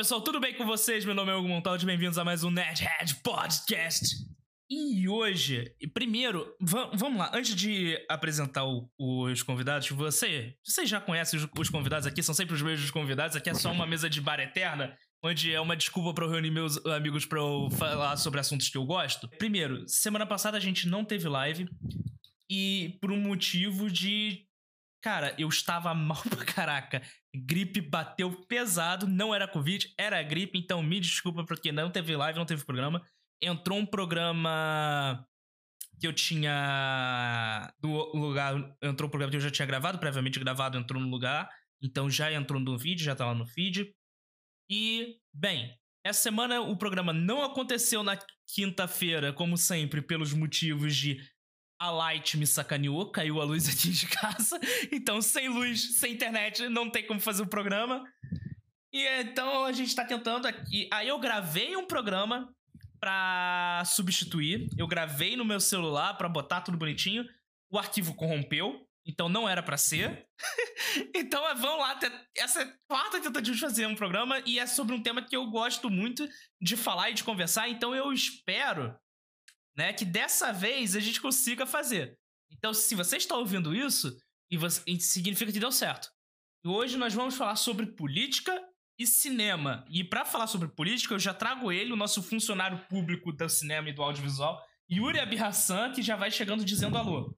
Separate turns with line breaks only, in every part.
pessoal, tudo bem com vocês? Meu nome é Hugo Montaldi, bem-vindos a mais um Nerdhead Podcast. E hoje, primeiro, vamos lá, antes de apresentar o, os convidados, você, vocês já conhecem os, os, convidados aqui, são sempre os mesmos convidados, aqui é só uma mesa de bar eterna, onde é uma desculpa para eu reunir meus amigos para eu falar sobre assuntos que eu gosto. Primeiro, semana passada a gente não teve live, e por um motivo de Cara, eu estava mal pra caraca. Gripe bateu pesado, não era Covid, era gripe, então me desculpa porque não teve live, não teve programa. Entrou um programa que eu tinha. Do lugar. Entrou um programa que eu já tinha gravado, previamente gravado, entrou no lugar. Então já entrou no vídeo, já tá lá no feed. E, bem, essa semana o programa não aconteceu na quinta-feira, como sempre, pelos motivos de a Light me sacaneou, caiu a luz aqui de casa. Então, sem luz, sem internet, não tem como fazer o programa. E então a gente tá tentando aqui. Aí eu gravei um programa pra substituir. Eu gravei no meu celular pra botar tudo bonitinho. O arquivo corrompeu. Então não era para ser. então vamos lá, essa é quarta tentativa de fazer um programa e é sobre um tema que eu gosto muito de falar e de conversar. Então eu espero né? Que dessa vez a gente consiga fazer. Então, se você está ouvindo isso, e você, significa que deu certo. E hoje nós vamos falar sobre política e cinema. E para falar sobre política, eu já trago ele, o nosso funcionário público do cinema e do audiovisual, Yuri Abirassan, que já vai chegando dizendo alô.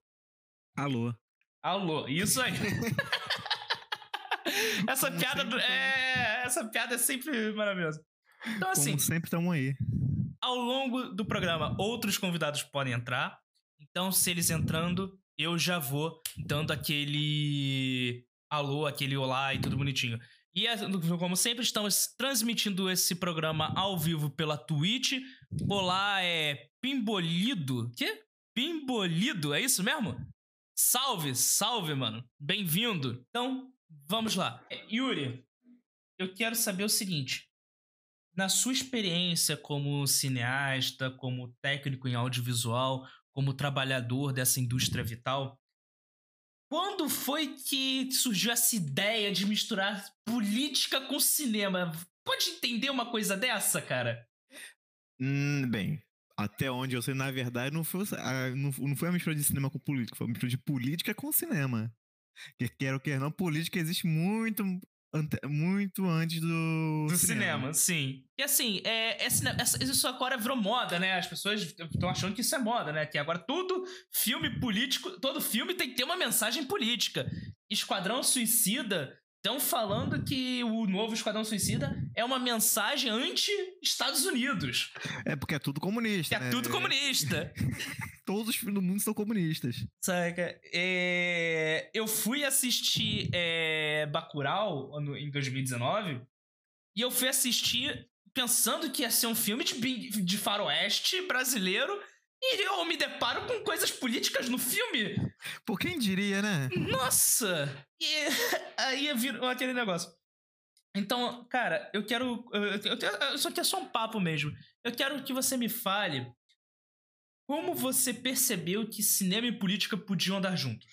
Alô.
Alô, isso aí. essa piada é, essa piada é sempre maravilhosa.
Então assim, Como sempre estamos aí.
Ao longo do programa, outros convidados podem entrar. Então, se eles entrando, eu já vou dando aquele alô, aquele olá e tudo bonitinho. E como sempre, estamos transmitindo esse programa ao vivo pela Twitch. Olá, é Pimbolido. Quê? Pimbolido, é isso mesmo? Salve, salve, mano. Bem-vindo. Então, vamos lá. É, Yuri, eu quero saber o seguinte na sua experiência como cineasta, como técnico em audiovisual, como trabalhador dessa indústria vital, quando foi que surgiu essa ideia de misturar política com cinema? Pode entender uma coisa dessa, cara?
Hum, bem, até onde eu sei, na verdade, não foi, não, foi a mistura de cinema com política, foi a mistura de política com cinema. Que quer ou quer não, política existe muito muito antes do,
do cinema. cinema. sim. E assim, é, é, isso agora virou moda, né? As pessoas estão achando que isso é moda, né? Que agora todo filme político, todo filme tem que ter uma mensagem política. Esquadrão Suicida Estão falando que o novo Esquadrão Suicida é uma mensagem anti-Estados Unidos.
É porque é tudo comunista.
É
né?
tudo comunista.
Todos os filmes do mundo são comunistas.
Saca? É... Eu fui assistir é... Bacurau em 2019 e eu fui assistir pensando que ia ser um filme de, de faroeste brasileiro e eu me deparo com coisas políticas no filme.
Por quem diria, né?
Nossa! E aí virou aquele negócio. Então, cara, eu quero. Eu, isso aqui é só um papo mesmo. Eu quero que você me fale como você percebeu que cinema e política podiam andar juntos.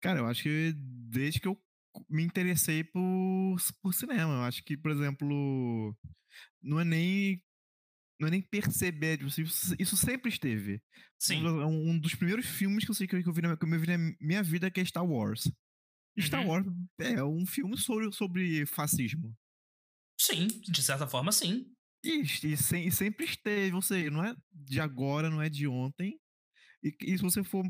Cara, eu acho que desde que eu me interessei por, por cinema, eu acho que, por exemplo, não é nem não é nem perceber, tipo, isso, isso sempre esteve.
Sim.
Um, um, dos primeiros filmes que eu sei que eu vi na, que eu vi na minha vida que é Star Wars. Uhum. Star Wars é um filme sobre, sobre fascismo.
Sim, de certa forma, sim.
E, e, e sempre esteve, ou seja, não é de agora, não é de ontem. E, e se você for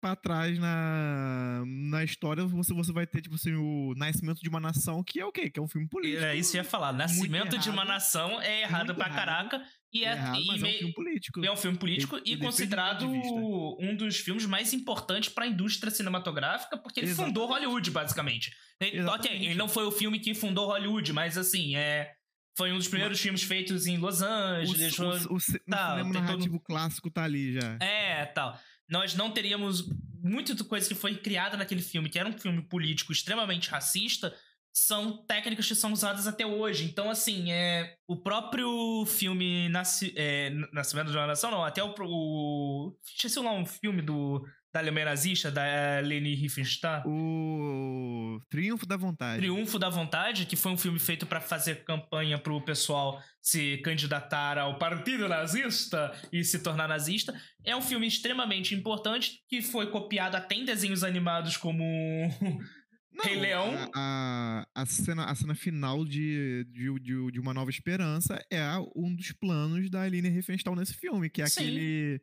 para trás na, na história, você, você vai ter, tipo assim, o Nascimento de uma Nação, que é o quê? Que é um filme político.
É isso ia falar. Nascimento de uma Nação é errado pra caraca. E é,
é, errado,
e
é um filme político.
É um filme político e, e considerado um dos filmes mais importantes para a indústria cinematográfica, porque ele Exatamente. fundou Hollywood, basicamente. Ele, ok, ele não foi o filme que fundou Hollywood, mas assim, é. Foi um dos primeiros mas... filmes feitos em Los Angeles.
O, o, o, o cinema narrativo todo... clássico tá ali já.
É, tal nós não teríamos muito de coisa que foi criada naquele filme, que era um filme político extremamente racista, são técnicas que são usadas até hoje. Então, assim, é, o próprio filme Nasci, é, Nascimento de uma Nação, não, até o. o esqueci lá um filme do da Alemanha nazista, da Leni Riefenstahl.
O Triunfo da Vontade.
Triunfo da Vontade, que foi um filme feito para fazer campanha pro pessoal se candidatar ao Partido Nazista e se tornar nazista. É um filme extremamente importante que foi copiado até em desenhos animados como
Não,
Rei Leão.
A, a, a cena, a cena final de, de, de, de Uma Nova Esperança é um dos planos da Aline Riefenstahl nesse filme, que é
Sim.
aquele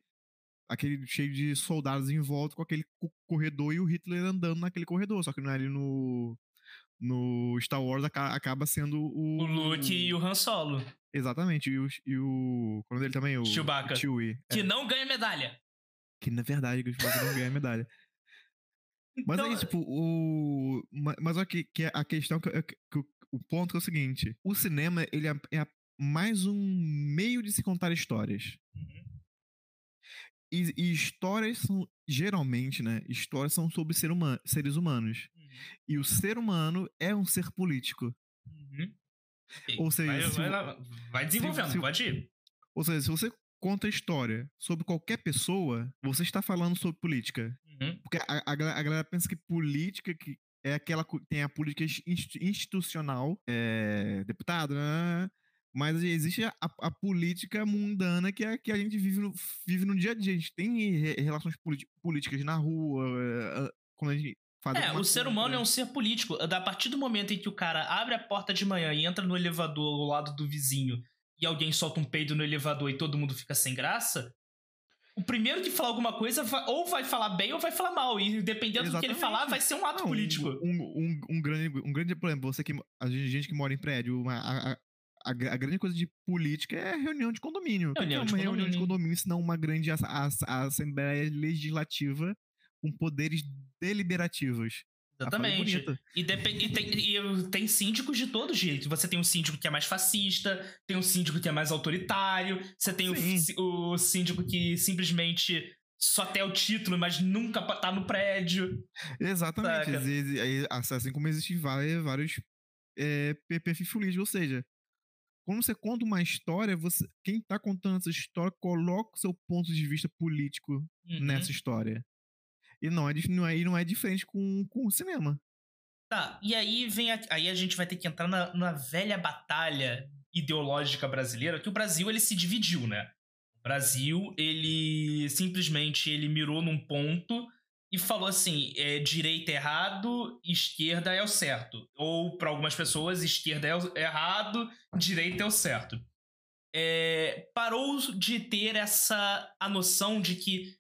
aquele cheio de soldados em volta com aquele co- corredor e o Hitler andando naquele corredor, só que não é ali no no Star Wars aca- acaba sendo o
o Luke e o Han Solo,
exatamente e o, e o qual é o dele também o
Chewbacca.
Chewie, é.
que não ganha medalha.
Que na verdade o Chewbacca não ganha medalha. Mas
Então,
aí, tipo, o. ma- Mas aqui, que é a questão que, que- que o- o ponto que é o seguinte: o cinema, ele é, é mais um meio de se contar histórias.
Uhum.
E, e histórias são, geralmente, né? Histórias são sobre ser humano, seres humanos. E o ser humano é um ser político.
Uhum.
Ou seja,
vai,
se
vai lá, vai desenvolvendo,
se
pode ir.
Ou seja, se você conta história sobre qualquer pessoa, você está falando sobre política.
Uhum.
Porque a, a, galera- a galera pensa que política que é aquela tem a política insti- institucional, é, deputado, né? Mas existe a, a política mundana que, é, que a gente vive no, vive no dia a dia. A gente tem re- relações políticas na rua, é, é, quando a gente faz
É, o ser humano é um ser político. A partir do momento em que o cara abre a porta de manhã e entra no elevador ao lado do vizinho e alguém solta um peido no elevador e todo mundo fica sem graça, o primeiro que falar alguma coisa vai- ou vai falar bem ou vai falar mal. E dependendo do que ele
Exatamente.
falar, vai ser um ato
Não,
político.
Um, um, um grande, um grande problema, você que. A gente, que mora em prédio, a, a, a grande coisa de política é reunião de condomínio. Que que
Reunião
é
de
uma reunião de
condomínio.
condomínio, se não uma grande ass- ass- assembleia legislativa com poderes deliberativos? Ah,
Exatamente. E, e tem, e tem síndicos de todo jeito. Você tem um síndico que é mais fascista, tem um síndico que é mais autoritário, você tem o, o síndico que simplesmente só tem o título, mas nunca tá no prédio.
Exatamente.
Saca.
Assim como existem vários, é, perfis políticos. Ou seja, quando você conta uma história, você, quem tá contando essa história coloca o seu ponto de vista político
Uhum.
nessa história. E não é, não é, não é diferente com, com o cinema.
Tá, e aí vem a, aí a gente vai ter que entrar na, na velha batalha ideológica brasileira, que o Brasil ele se dividiu, né? O Brasil, ele simplesmente ele mirou num ponto e falou assim, é, direita é errado, esquerda é o certo. Ou para algumas pessoas, esquerda é o errado, direita é o certo. É, parou de ter essa a noção de que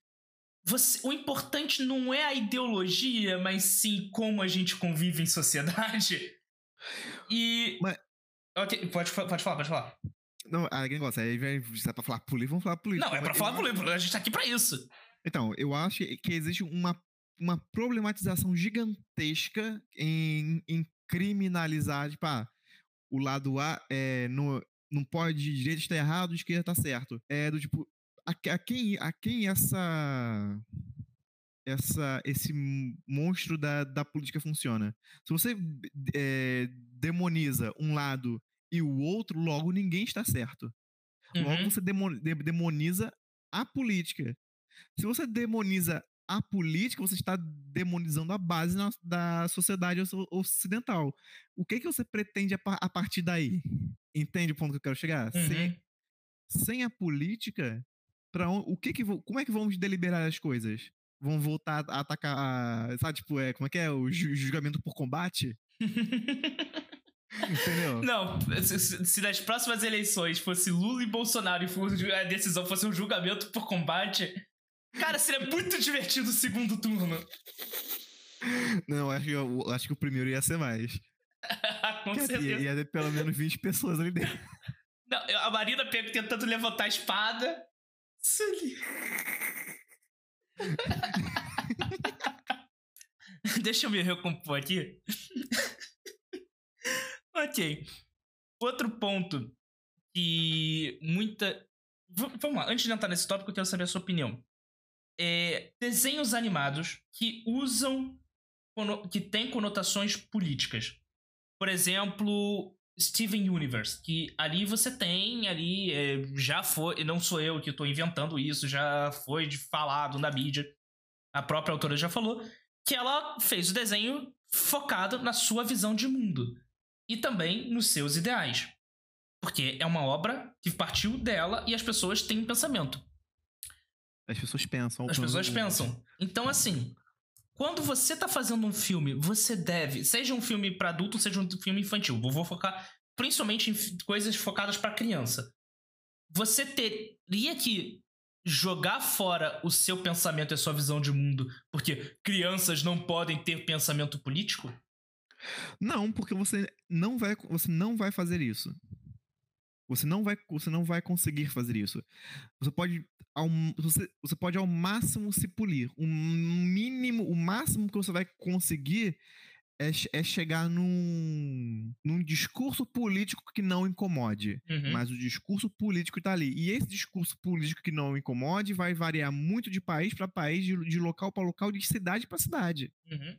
você- o importante não é a ideologia, mas sim como a gente convive em sociedade. E.
Mas-
Ok, pode, pode falar, pode falar.
Não, ah, quem gosta, aí vai, se é pra falar política, vamos falar política.
Não, é pra falar político, a gente tá aqui pra isso.
Então, eu acho que existe uma, uma problematização gigantesca em, em criminalizar, tipo, ah, o lado A é, no, não pode, direita está errado, esquerda está certo. É do tipo, a, a quem, a quem essa, essa esse monstro da, da política funciona? Se você é, demoniza um lado e o outro, logo ninguém está certo. Logo
Uhum.
você demo- de- demoniza a política. Se você demoniza a política, você está demonizando a base na- da sociedade oc- ocidental. O que, que você pretende a, a partir daí? Entende o ponto que eu quero chegar? Sem,
Uhum.
sem a política, para o que que como é que vamos deliberar as coisas? Vão voltar a atacar, a- sabe, tipo, é, como é que é o ju- julgamento por combate? Entendeu?
Não, se, se- nas próximas eleições fosse Lula e Bolsonaro e a decisão fosse um julgamento por combate, cara, seria muito divertido o segundo turno.
Não, acho que, eu, acho que o primeiro ia ser mais.
Com
Quer
certeza.
ia ter pelo menos 20 pessoas ali dentro.
Não, a Marina pega tentando levantar a espada. Sully. Deixa eu me recompor aqui. ok. Outro ponto que muita. V- vamos lá, antes de entrar nesse tópico, eu quero saber a sua opinião. É, desenhos animados que usam. que têm conotações políticas. Por exemplo, Steven Universe, que ali você tem, ali é, já foi, não sou eu que estou inventando isso, já foi falado na mídia. a própria autora já falou, que ela fez o desenho focado na sua visão de mundo e também nos seus ideais. Porque é uma obra que partiu dela e as pessoas têm um pensamento.
As pessoas pensam.
As pessoas pensam. Então, assim, quando você tá fazendo um filme, você deve, seja um filme para adulto, seja um filme infantil, eu vou focar principalmente em coisas focadas para criança. Você teria que jogar fora o seu pensamento e a sua visão de mundo, porque crianças não podem ter pensamento político?
Não, porque você não vai, você não vai fazer isso. Você não vai, você não vai conseguir fazer isso. Você pode ao, você, você pode ao máximo se polir. O mínimo, o máximo que você vai conseguir é, é chegar num, num discurso político que não incomode.
Uhum.
Mas o discurso político está ali. E esse discurso político que não incomode vai variar muito de país para país, de, de local para local, de cidade para cidade.
Uhum.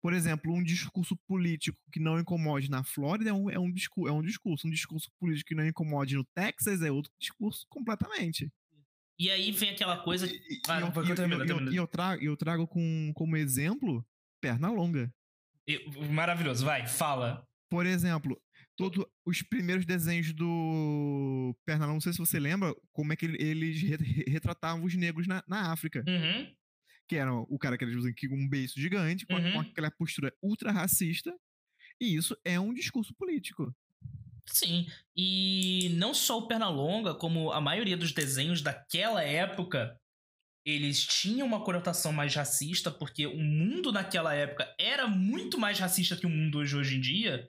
Por exemplo, um discurso político que não incomode na Flórida é um, é, um discurso, é um discurso. Um discurso político que não incomode no Texas é outro discurso completamente.
E aí vem aquela coisa.
E,
Ah,
eu,
vai,
eu-
termina,
eu-
termina.
eu trago, eu trago com, como exemplo perna longa.
Maravilhoso, vai, fala.
Por exemplo, todos os primeiros desenhos do Pernalonga, não sei se você lembra, como é que ele- eles re- re- retratavam os negros na, na África.
Uhum.
Que era o cara que eles usam aqui com um beiço gigante, com, a- com
Uhum.
aquela postura ultra racista. E isso é um discurso político.
Sim, e não só o Pernalonga, como a maioria dos desenhos daquela época, eles tinham uma conotação mais racista, porque o mundo naquela época era muito mais racista que o mundo hoje, hoje em dia.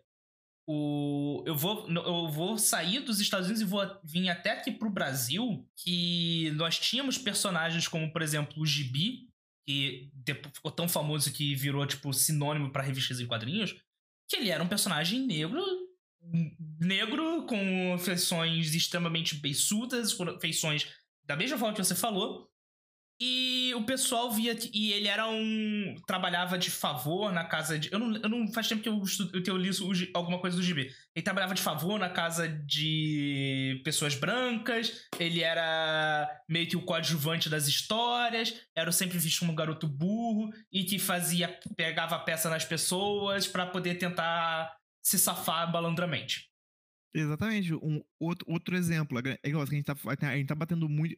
O, eu, vou, eu vou sair dos Estados Unidos e vou vir até aqui pro Brasil, que nós tínhamos personagens como, por exemplo, o Gibi, que ficou tão famoso que virou, tipo, sinônimo para revistas em quadrinhos, que ele era um personagem negro negro, com feições extremamente beiçudas, feições da mesma forma que você falou. E o pessoal via e ele era um. trabalhava de favor na casa de. Eu não, eu não faz tempo que eu, estu- que eu li alguma coisa do GB. Ele trabalhava de favor na casa de pessoas brancas, ele era meio que o coadjuvante das histórias, era sempre visto como um garoto burro e que fazia. pegava peça nas pessoas pra poder tentar se safar balandramente.
Exatamente. Um outro, outro exemplo. É igual, a gente tá, a gente tá batendo muito,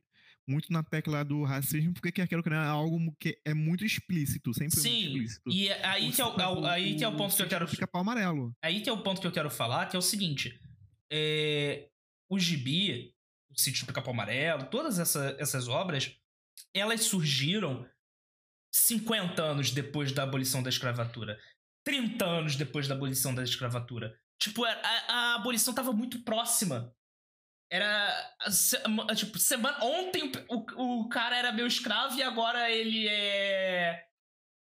muito na tecla do racismo, porque não, é algo que é muito explícito, sempre foi muito
Sim,
explícito.
e é aí que é o, é o- aí que é o ponto que eu quero.
Fica pau amarelo.
Aí que é o ponto que eu quero falar, que é o seguinte. É, o Gibi, o Sítio do Pica-Pau Amarelo, todas essa- essas obras, elas surgiram 50 anos depois da abolição da escravatura. 30 anos depois da abolição da escravatura. Tipo, a, a- abolição tava muito próxima. Era. Tipo, semana. Ontem o, o cara era meu escravo e agora ele é.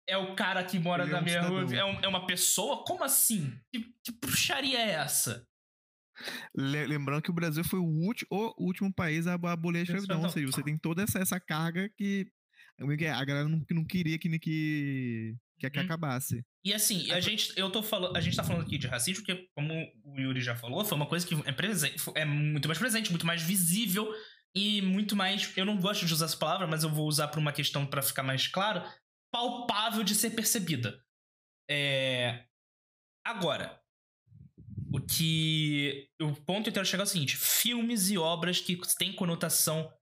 É o cara que mora
Ele é
na
um
minha rua. É, um- é uma pessoa? Como assim? Que, que bruxaria é essa?
Le- lembrando que o Brasil foi o, ulti- o último país a abolir a escravidão. Ou
Escravidão.
seja, você tem toda essa, essa carga que é é? a galera não, que não queria que, que, que, que
Uhum.
acabasse.
E assim, a gente, eu tô falando, a gente tá falando aqui de racismo, porque, como o Yuri já falou, foi uma coisa que é presente, é muito mais presente, muito mais visível e muito mais. Eu não gosto de usar essa palavra, mas eu vou usar por uma questão pra ficar mais claro, palpável de ser percebida. É, Agora, o que. O ponto que eu quero chegar é o seguinte: filmes e obras que têm conotação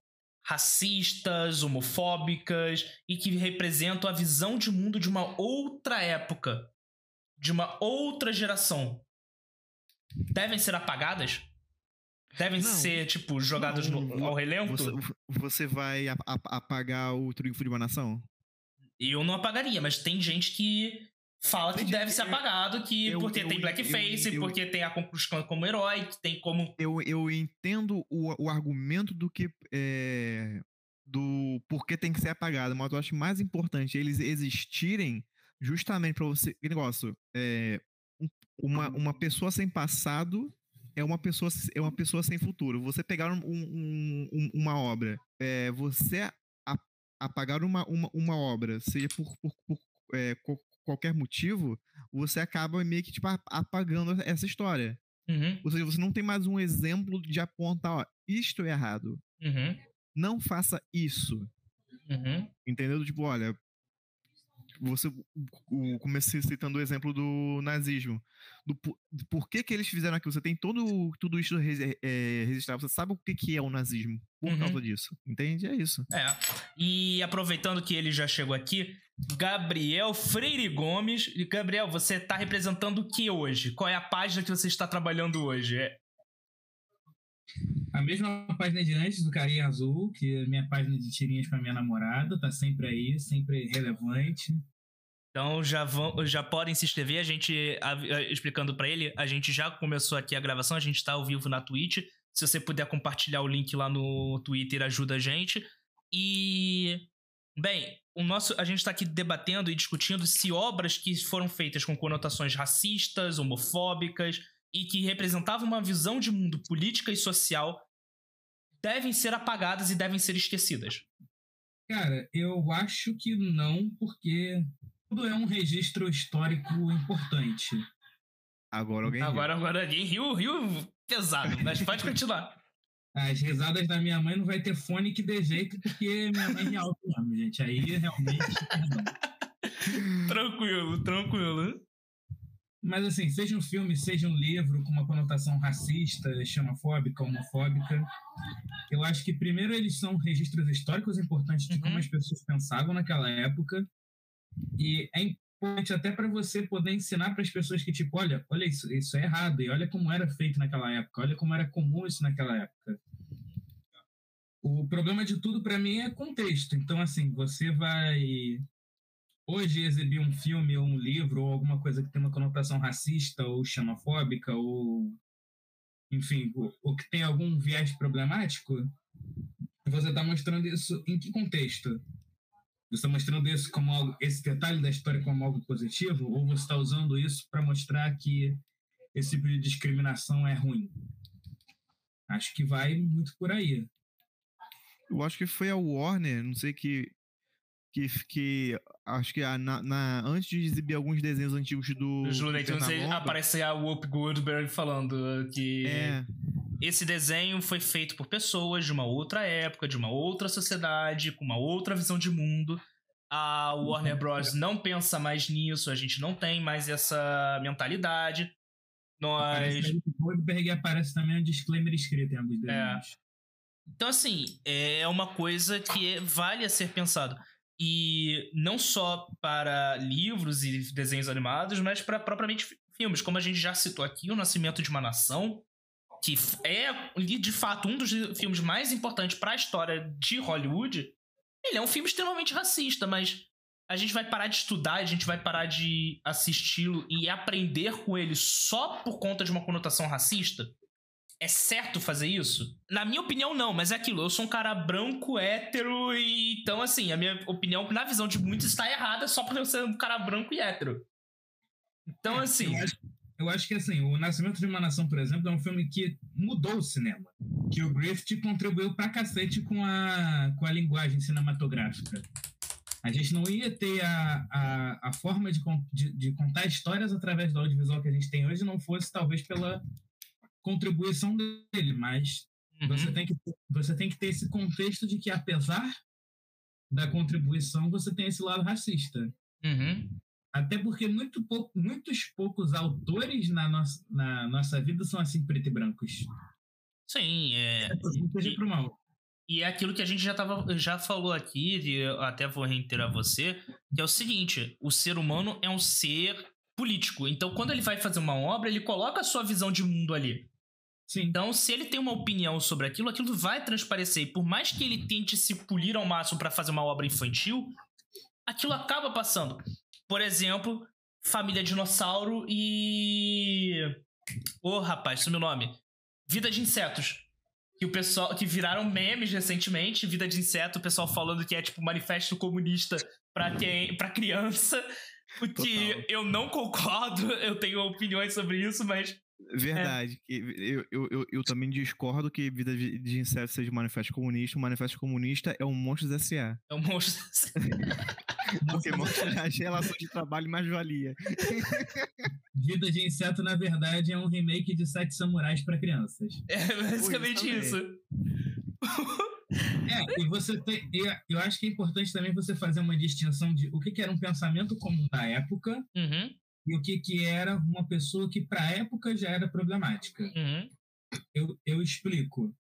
racistas, homofóbicas e que representam a visão de mundo de uma outra época, de uma outra geração, devem ser apagadas? Devem
Não.
ser, tipo, jogadas
Não,
no- ao relento?
Você, você vai apagar o Triunfo de uma Nação?
Eu não apagaria, mas tem gente que fala que deve ser apagado, que
eu-
porque
eu-
tem blackface,
eu-
porque tem a Concluscan como herói, que tem como.
Eu, eu entendo o, o argumento do que. é, do porquê tem que ser apagado, mas eu acho mais importante eles existirem justamente pra você. Que negócio. É, um- uma, uma pessoa sem passado é uma pessoa, é uma pessoa sem futuro. Você pegar um- um- um- uma obra, é, você apagar uma, uma, uma obra, seja por, por, por, é, qualquer motivo, você acaba meio que tipo, apagando essa história.
Uhum,
Ou seja, você não tem mais um exemplo de apontar, ó, isto é errado.
uhum,
Não faça isso.
uhum.
Entendeu? Tipo, olha, você comecei citando o exemplo do nazismo. Do, do por que, que eles fizeram aquilo. Você tem todo, tudo isso é, registrado. Você sabe o que, que é o nazismo por uhum. causa disso. Entende? É isso.
É. E aproveitando que ele já chegou aqui, Gabriel Freire Gomes. Gabriel, você está representando o que hoje? Qual é a página que você está trabalhando hoje? É...
A mesma página de antes, do Carinha Azul, que é minha página de tirinhas para minha namorada, tá sempre aí, sempre relevante.
Então já vão, já podem se inscrever, a gente a, a, explicando para ele, a gente já começou aqui a gravação, a gente está ao vivo na Twitch. Se você puder compartilhar o link lá no Twitter, ajuda a gente. E bem, o nosso a gente está aqui debatendo e discutindo se obras que foram feitas com conotações racistas, homofóbicas, e que representavam uma visão de mundo política e social devem ser apagadas e devem ser esquecidas?
Cara, eu acho que não, porque tudo é um registro histórico importante.
Agora alguém
Agora, riu. agora alguém riu, riu pesado, mas pode continuar.
As risadas da minha mãe não vai ter fone que dê jeito, porque minha mãe é alto mesmo, gente. Aí realmente.
tranquilo, tranquilo.
Mas assim, seja um filme, seja um livro com uma conotação racista, xenofóbica, homofóbica, eu acho que primeiro eles são registros históricos importantes de uhum. como as pessoas pensavam naquela época. E é importante até para você poder ensinar para as pessoas que tipo, olha, olha isso, isso é errado e olha como era feito naquela época, olha como era comum isso naquela época. O problema de tudo para mim é contexto. Então assim, você vai hoje exibir um filme ou um livro ou alguma coisa que tem uma conotação racista ou xenofóbica ou enfim, ou, que tem algum viés problemático, você está mostrando isso em que contexto? Você está mostrando isso como algo, esse detalhe da história como algo positivo ou você está usando isso para mostrar que esse tipo de discriminação é ruim? Acho que vai muito por aí.
Eu acho que foi a Warner, não sei que que, que acho que a, na, na, antes de exibir alguns desenhos antigos do.
Os Looney Tunes aparece a Whoop Goldberg falando que é. esse desenho foi feito por pessoas de uma outra época, de uma outra sociedade, com uma outra visão de mundo. A Warner Bros. não pensa mais nisso, a gente não tem mais essa mentalidade. Nós.
Goldberg aparece também um disclaimer escrito em alguns é. desenhos. É.
Então, assim, é uma coisa que vale a ser pensado. E não só para livros e desenhos animados, mas para propriamente filmes. Como a gente já citou aqui, O Nascimento de uma Nação, que é de fato um dos filmes mais importantes para a história de Hollywood. Ele é um filme extremamente racista, mas a gente vai parar de estudar, a gente vai parar de assisti-lo e aprender com ele só por conta de uma conotação racista? É certo fazer isso? Na minha opinião, não, mas é aquilo. Eu sou um cara branco, hétero, e então, assim, a minha opinião, na visão de muitos, está errada só por eu ser um cara branco e hétero. Então, é, assim.
Eu acho, eu acho, que, assim, O Nascimento de uma Nação, por exemplo, é um filme que mudou o cinema. Que o Griffith contribuiu pra cacete com a, com a linguagem cinematográfica. A gente não ia ter a, a, a forma de, de, de contar histórias através do audiovisual que a gente tem hoje, não fosse talvez pela contribuição dele, mas uhum. você, tem que, você tem que ter esse contexto de que, apesar da contribuição, você tem esse lado racista.
Uhum.
Até porque muito pouco, muitos poucos autores na nossa, na nossa vida são assim preto e brancos.
Sim, é.
Seja pro mal.
E é aquilo que a gente já, tava, já falou aqui, e até vou reiterar você, que é o seguinte: o ser humano é um ser político. Então, quando ele vai fazer uma obra, ele coloca a sua visão de mundo ali. Sim. Então, se ele tem uma opinião sobre aquilo, aquilo vai transparecer. E por mais que ele tente se polir ao máximo para fazer uma obra infantil, aquilo acaba passando. Por exemplo, Família Dinossauro e. Ô, oh, rapaz, sumiu o nome. Vida de Insetos. Que o pessoal. Que viraram memes recentemente. Vida de Inseto, o pessoal falando que é tipo manifesto comunista pra, quem, pra criança. O que eu não concordo, eu tenho opiniões sobre isso, mas
Verdade. É. Eu, eu, eu, eu, também discordo que Vida de Inseto seja um manifesto comunista. O manifesto comunista é um Monstros S.A.
É um Monstros S.A.
Porque mostra a relação de trabalho mais valia.
Vida de Inseto, na verdade, é um remake de Sete Samurais para crianças.
É basicamente isso.
É, e você tem. Eu acho que é importante também você fazer uma distinção de o que, que era um pensamento comum da época
Uhum,
e o que, que era uma pessoa que, para a época, já era problemática.
uhum.
Eu, eu explico.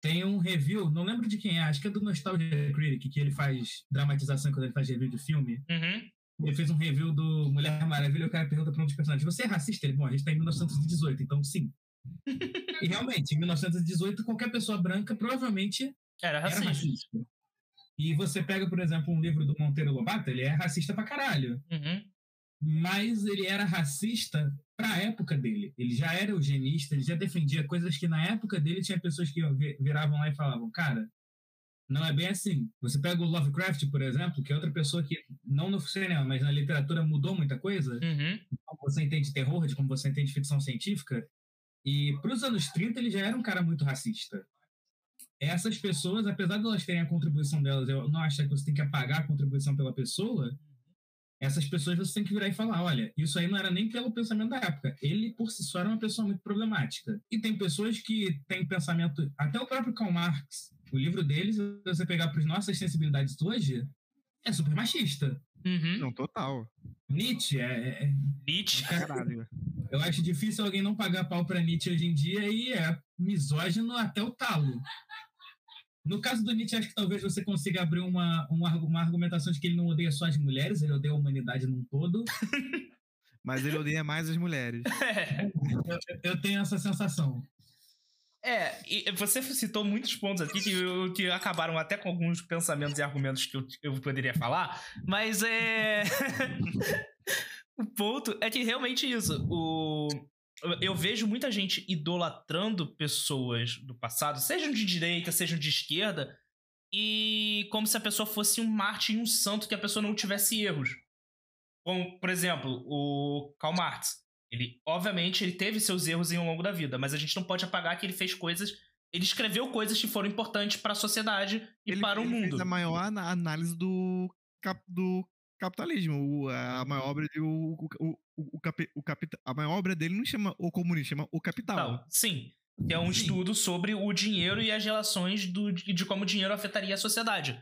Tem um review, não lembro de quem é, acho que é do Nostalgia Critic, que ele faz dramatização quando ele faz review de filme.
Uhum.
Ele fez um review do Mulher Maravilha e o cara pergunta para um dos personagens: Você é racista? Ele, bom, a gente tá em 1918, então sim. e realmente, em 1918, qualquer pessoa branca provavelmente
Era
era
racista.
racista. E você pega, por exemplo, um livro do Monteiro Lobato, ele é racista pra caralho.
Uhum.
Mas ele era racista pra época dele. Ele já era eugenista, ele já defendia coisas que na época dele tinha pessoas que vi- viravam lá e falavam, cara, não é bem assim. Você pega o Lovecraft, por exemplo, que é outra pessoa que, não no cinema, mas na literatura mudou muita coisa,
Uhum.
como você entende terror, de como você entende ficção científica. E para os anos 30 ele já era um cara muito racista. Essas pessoas, apesar de elas terem a contribuição delas, eu não acho que você tem que apagar a contribuição pela pessoa. Essas pessoas você tem que virar e falar: olha, isso aí não era nem pelo pensamento da época. Ele, por si só, era uma pessoa muito problemática. E tem pessoas que têm pensamento. Até o próprio Karl Marx, o livro dele, se você pegar para as nossas sensibilidades hoje, é super machista.
Uhum.
Não, total.
Nietzsche é, é-
Nietzsche.
Caralho.
Eu acho difícil alguém não pagar pau pra Nietzsche hoje em dia e é misógino até o talo. No caso do Nietzsche, acho que talvez você consiga abrir uma, uma, uma argumentação de que ele não odeia só as mulheres, ele odeia a humanidade num todo.
Mas ele odeia mais as mulheres.
Eu, eu tenho essa sensação.
É, e você citou muitos pontos aqui que, que acabaram até com alguns pensamentos e argumentos que eu, eu poderia falar, mas é. o ponto é que realmente isso. O... Eu vejo muita gente idolatrando pessoas do passado, sejam de direita, sejam de esquerda, e como se a pessoa fosse um mártir e um santo que a pessoa não tivesse erros. Como, por exemplo, o Karl Marx. Ele, obviamente, ele teve seus erros ao longo da vida, mas a gente não pode apagar que ele fez coisas. Ele escreveu coisas que foram importantes para a sociedade e
ele,
para o
ele
mundo.
Fez a maior análise do, do capitalismo. A maior obra de, o, o, o, capi- o capita- a maior obra dele não chama o comunismo, chama o capital.
Tal, sim. Que é um
Sim.
estudo sobre o dinheiro e as relações do, de como o dinheiro afetaria a sociedade.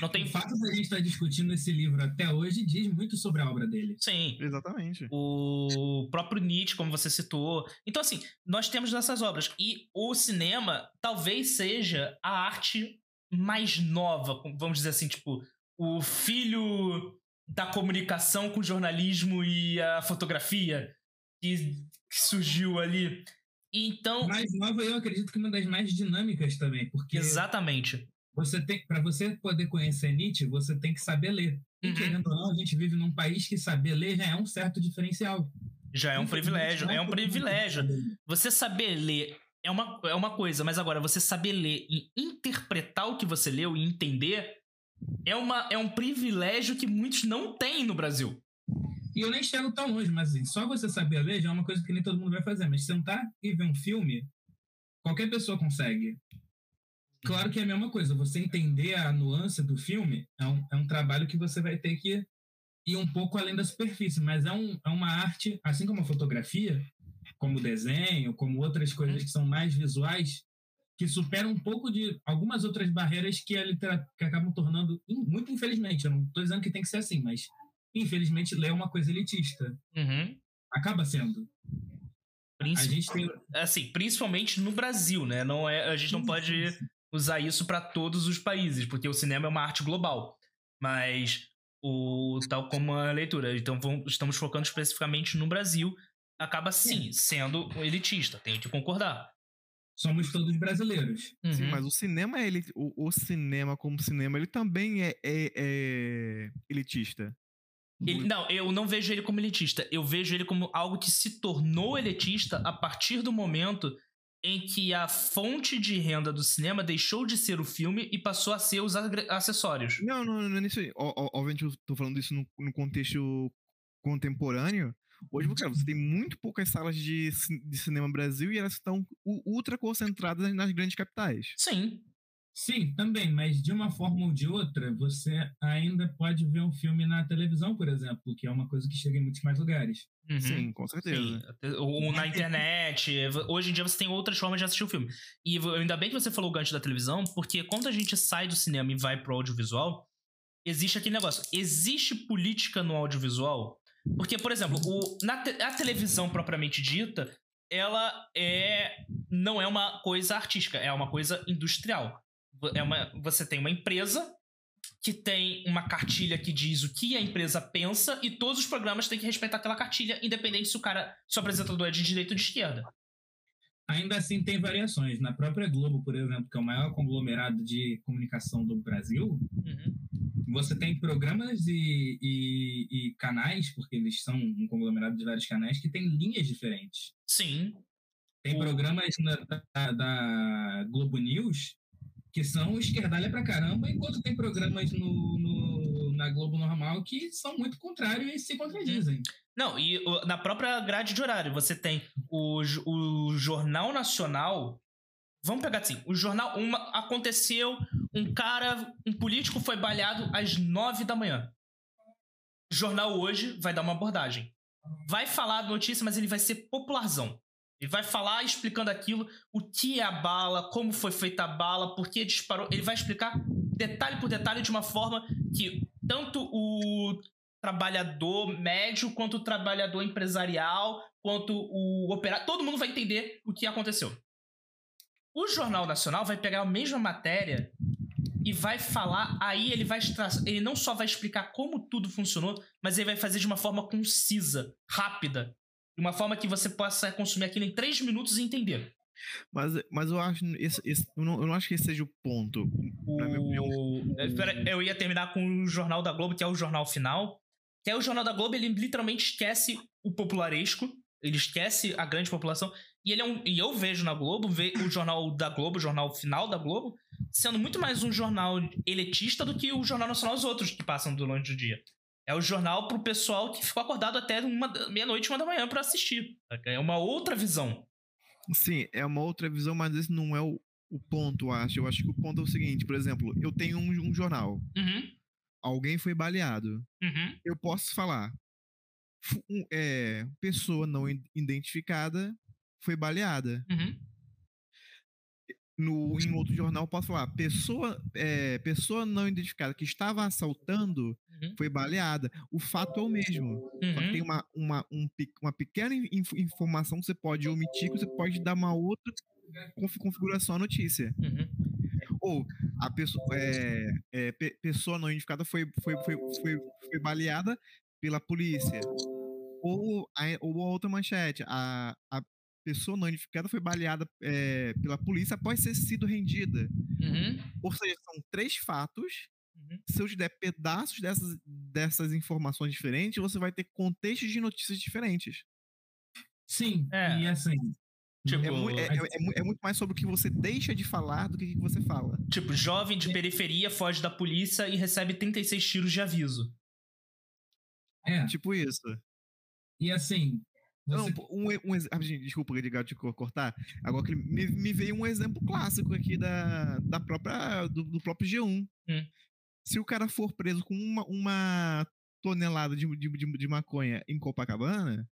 Não tem.
O fato de a gente estar discutindo esse livro até hoje diz muito sobre a obra dele.
Sim.
Exatamente.
O próprio Nietzsche, como você citou. Então, assim, nós temos essas obras. E o cinema talvez seja a arte mais nova, vamos dizer assim, tipo, o filho da comunicação com o jornalismo e a fotografia que, que surgiu ali. Então,
Mais nova, eu acredito que uma das mais dinâmicas também, porque
exatamente.
você tem, para você poder conhecer Nietzsche, você tem que saber ler. E
Uhum.
querendo ou não, a gente vive num país que saber ler já é um certo diferencial.
Já é um privilégio, é um privilégio.
privilégio.
Você saber ler é uma, é uma coisa, mas agora você saber ler e interpretar o que você leu e entender é, uma, é um privilégio que muitos não têm no Brasil.
E eu nem chego tão longe, mas assim, só você saber ler já é uma coisa que nem todo mundo vai fazer. Mas sentar e ver um filme, qualquer pessoa consegue. Claro que é a mesma coisa, você entender a nuance do filme é um, é um trabalho que você vai ter que ir um pouco além da superfície, mas é, um, é uma arte, assim como a fotografia, como o desenho, como outras coisas que são mais visuais, que superam um pouco de algumas outras barreiras que a literatura que acabam tornando, muito infelizmente, eu não estou dizendo que tem que ser assim, mas infelizmente ler é uma coisa elitista.
Uhum.
Acaba sendo. A gente tem.
Assim, principalmente no Brasil, né? Não é, a gente não pode usar isso para todos os países, porque o cinema é uma arte global. Mas o tal como a leitura, então vamos- estamos focando especificamente no Brasil, acaba sim sendo elitista, tenho que concordar.
Somos todos brasileiros.
Sim,
Uhum.
mas o cinema é ele, o, o cinema como cinema, ele também é, é- é elitista.
Ele- não, eu não vejo ele como elitista. Eu vejo ele como algo que se tornou elitista a partir do momento em que a fonte de renda do cinema deixou de ser o filme e passou a ser os acessórios.
Não, não, não é nisso aí. Obviamente eu tô falando isso no, no contexto contemporâneo. Hoje, cara, você tem muito poucas salas de, de cinema no Brasil e elas estão ultra concentradas nas grandes capitais.
Sim.
Sim, também, mas de uma forma ou de outra, você ainda pode ver um filme na televisão, por exemplo, que é uma coisa que chega em muitos mais lugares.
Uhum.
Sim, com certeza.
Sim. Ou na internet. Hoje em dia você tem outras formas de assistir o filme. E ainda bem que você falou o gancho da televisão, porque quando a gente sai do cinema e vai pro audiovisual, existe aquele negócio. Existe política no audiovisual? Porque, por exemplo, o, na te, a televisão propriamente dita, ela é não é uma coisa artística, é uma coisa industrial é uma, você tem uma empresa que tem uma cartilha que diz o que a empresa pensa e todos os programas têm que respeitar aquela cartilha, independente se o cara, se o apresentador é de direita ou de esquerda.
Ainda assim tem variações. Na própria Globo, por exemplo, que é o maior conglomerado de comunicação do Brasil, uhum. você tem programas e, e, e, canais, porque eles são um conglomerado de vários canais, que tem linhas diferentes.
Sim.
Tem programas na, da, da Globo News que são esquerdalha pra caramba, enquanto tem programas no, no, na Globo normal que são muito contrários e se contradizem.
Não, e na própria grade de horário, você tem o, o Jornal Nacional. Vamos pegar assim: o jornal. Uma, aconteceu, um cara, um político foi baleado às nove da manhã. O jornal hoje vai dar uma abordagem. Vai falar notícia, mas ele vai ser popularzão. Ele vai falar explicando aquilo, o que é a bala, como foi feita a bala, por que disparou. Ele vai explicar detalhe por detalhe de uma forma que tanto o trabalhador médio, quanto o trabalhador empresarial, quanto o operário, todo mundo vai entender o que aconteceu. O Jornal Nacional vai pegar a mesma matéria e vai falar, aí ele vai ele não só vai explicar como tudo funcionou, mas ele vai fazer de uma forma concisa, rápida, de uma forma que você possa consumir aquilo em três minutos e entender.
Mas, mas eu acho esse, esse, eu, não, eu não acho que esse seja o ponto.
O... Espera, eu ia terminar com o Jornal da Globo, que é o jornal final. Que é o Jornal da Globo, ele literalmente esquece o popularesco, ele esquece a grande população. E ele é um, e eu vejo na Globo, ve, o jornal da Globo, o jornal final da Globo, sendo muito mais um jornal elitista do que o Jornal Nacional os outros que passam durante o dia. É o jornal pro pessoal que ficou acordado até meia-noite, uma da manhã para assistir. É uma outra visão.
Sim, é uma outra visão, mas esse não é o, o ponto, eu acho. Eu acho que o ponto é o seguinte, por exemplo, eu tenho um, um jornal.
Uhum.
Alguém foi baleado.
Uhum.
Eu posso falar. É, pessoa não identificada foi baleada.
Uhum
no, em outro jornal posso falar, pessoa, é, pessoa não identificada que estava assaltando uhum. foi baleada. O fato é o mesmo. Uhum. Só que tem uhum. uma, uma, um, uma pequena inf informação que você pode omitir, que você pode dar uma outra configuração à notícia.
Uhum.
Ou a pessoa, é, é, pessoa não identificada foi, foi, foi, foi, foi baleada pela polícia. Ou a, ou a outra manchete, a, a pessoa não identificada foi baleada é, pela polícia após ter sido rendida.
Uhum.
Ou seja, são três fatos. Uhum. Se eu te der pedaços dessas, dessas informações diferentes, você vai ter contextos de notícias diferentes.
Sim, é. e assim.
Tipo, é, é, é, é, muito mais sobre o que você deixa de falar do que o que você fala.
Tipo, jovem de periferia foge da polícia e recebe 36 tiros de aviso.
É.
Tipo isso.
E assim,
não, um, um, desculpa, Edgar, te cortar. Agora que me, me, veio um exemplo clássico aqui da, da própria, do, do próprio
G1. Hum.
Se o cara for preso com uma, uma tonelada de, de, de, maconha em Copacabana,